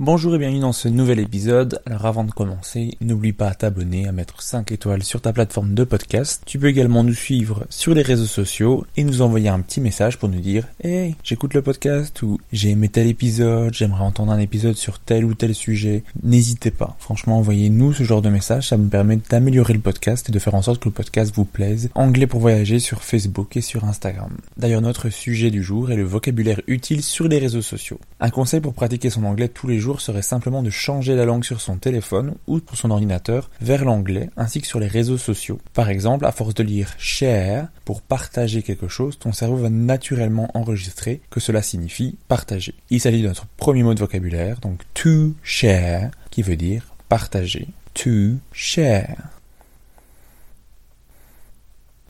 Bonjour et bienvenue dans ce nouvel épisode. Alors avant de commencer, n'oublie pas à t'abonner, à mettre 5 étoiles sur ta plateforme de podcast. Tu peux également nous suivre sur les réseaux sociaux et nous envoyer un petit message pour nous dire Hey, j'écoute le podcast ou j'ai aimé tel épisode, j'aimerais entendre un épisode sur tel ou tel sujet. N'hésitez pas. Franchement, envoyez-nous ce genre de message, ça me permet d'améliorer le podcast et de faire en sorte que le podcast vous plaise. Anglais pour voyager sur Facebook et sur Instagram. D'ailleurs, notre sujet du jour est le vocabulaire utile sur les réseaux sociaux. Un conseil pour pratiquer son anglais tous les jours serait simplement de changer la langue sur son téléphone ou pour son ordinateur vers l'anglais ainsi que sur les réseaux sociaux. Par exemple, à force de lire share pour partager quelque chose, ton cerveau va naturellement enregistrer que cela signifie partager. Il s'agit de notre premier mot de vocabulaire, donc to share, qui veut dire partager. To share.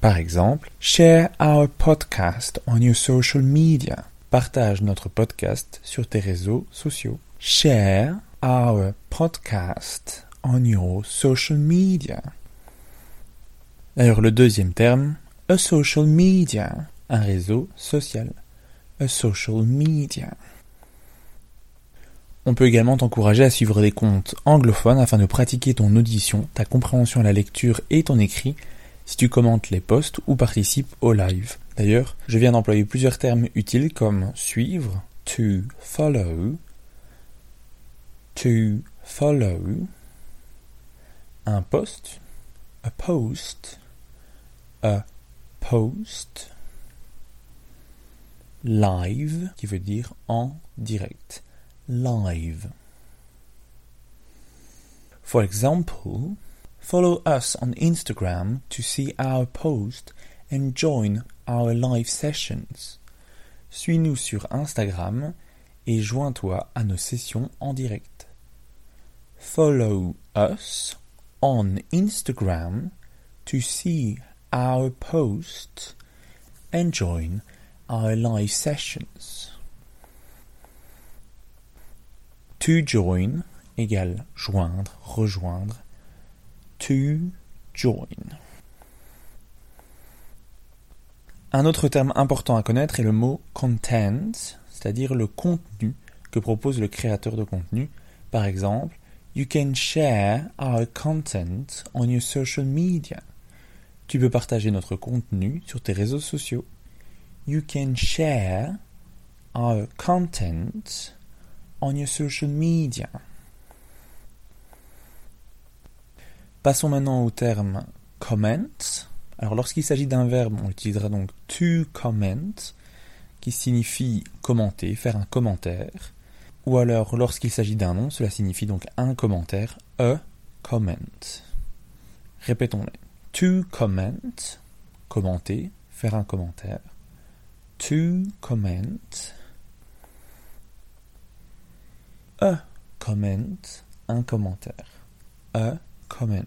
Par exemple, share our podcast on your social media. Partage notre podcast sur tes réseaux sociaux. Share our podcast on your social media. D'ailleurs, le deuxième terme, a social media, un réseau social. A social media. On peut également t'encourager à suivre des comptes anglophones afin de pratiquer ton audition, ta compréhension à la lecture et ton écrit si tu commentes les posts ou participes au live. D'ailleurs, je viens d'employer plusieurs termes utiles comme suivre, to follow, to follow, un post, a post, a post, live, qui veut dire en direct, live. For example, follow us on Instagram to see our post and join our live sessions. Suis-nous sur Instagram et joins-toi à nos sessions en direct. Follow us on Instagram to see our posts and join our live sessions. To join égale joindre, rejoindre. To join. Un autre terme important à connaître est le mot content, c'est-à-dire le contenu que propose le créateur de contenu. Par exemple, You can share our content on your social media. Tu peux partager notre contenu sur tes réseaux sociaux. You can share our content on your social media. Passons maintenant au terme comment. Alors lorsqu'il s'agit d'un verbe, on utilisera donc to comment, qui signifie commenter, faire un commentaire. Ou alors lorsqu'il s'agit d'un nom, cela signifie donc un commentaire, a comment. Répétons-les. To comment, commenter, faire un commentaire. To comment. A comment, un commentaire. A comment.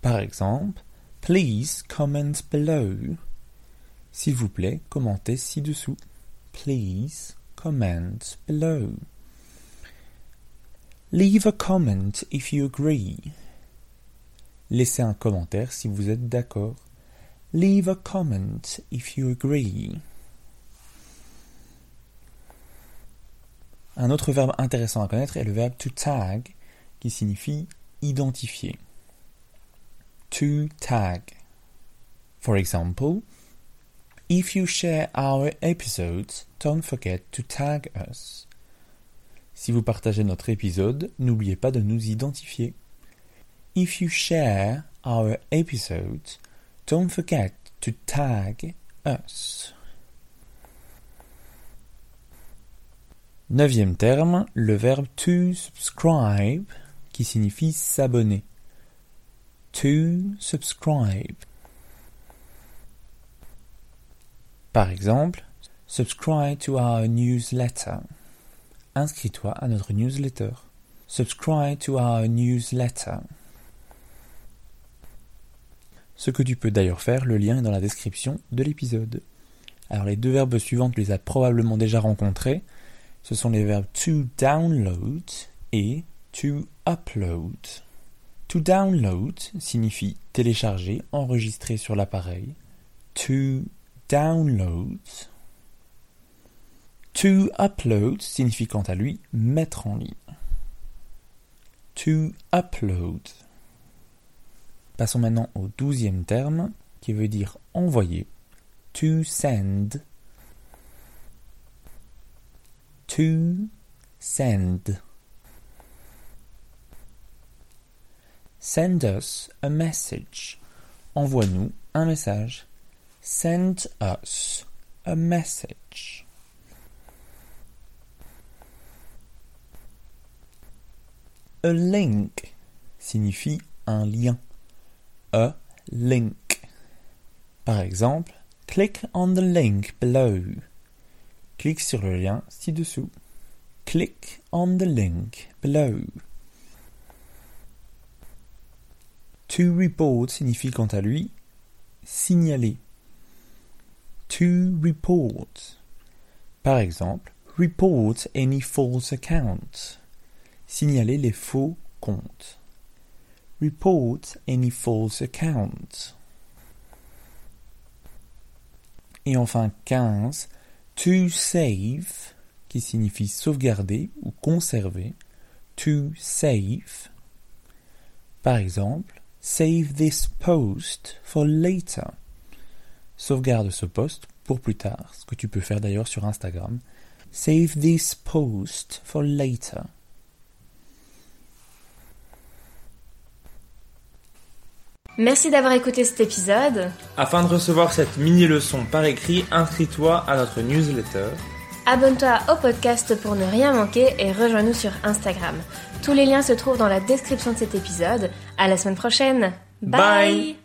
Par exemple, please comment below. S'il vous plaît, commentez ci-dessous. Please comment below. Leave a comment if you agree. Laissez un commentaire si vous êtes d'accord. Leave a comment if you agree. Un autre verbe intéressant à connaître est le verbe to tag, qui signifie identifier. To tag. For example, if you share our episodes, don't forget to tag us. Si vous partagez notre épisode, n'oubliez pas de nous identifier. If you share our episodes, don't forget to tag us. Neuvième terme, le verbe to subscribe, qui signifie s'abonner. To subscribe. Par exemple, subscribe to our newsletter. Inscris-toi à notre newsletter. Subscribe to our newsletter. Ce que tu peux d'ailleurs faire, le lien est dans la description de l'épisode. Alors les deux verbes suivants, tu les as probablement déjà rencontrés. Ce sont les verbes to download et to upload. To download signifie télécharger, enregistrer sur l'appareil. To download. To upload signifie quant à lui mettre en ligne. To upload. Passons maintenant au douzième terme qui veut dire envoyer. To send. To send. Send us a message. Envoie-nous un message. Send us a message. A link signifie un lien. A link. Par exemple, click on the link below. Clique sur le lien ci-dessous. Click on the link below. To report signifie quant à lui signaler. To report. Par exemple, report any false account. Signaler les faux comptes. Report any false account. Et enfin 15, to save, qui signifie sauvegarder ou conserver. To save. Par exemple, save this post for later. Sauvegarde ce post pour plus tard, ce que tu peux faire d'ailleurs sur Instagram. Save this post for later. Merci d'avoir écouté cet épisode. Afin de recevoir cette mini-leçon par écrit, inscris-toi à notre newsletter. Abonne-toi au podcast pour ne rien manquer et rejoins-nous sur Instagram. Tous les liens se trouvent dans la description de cet épisode. À la semaine prochaine. Bye.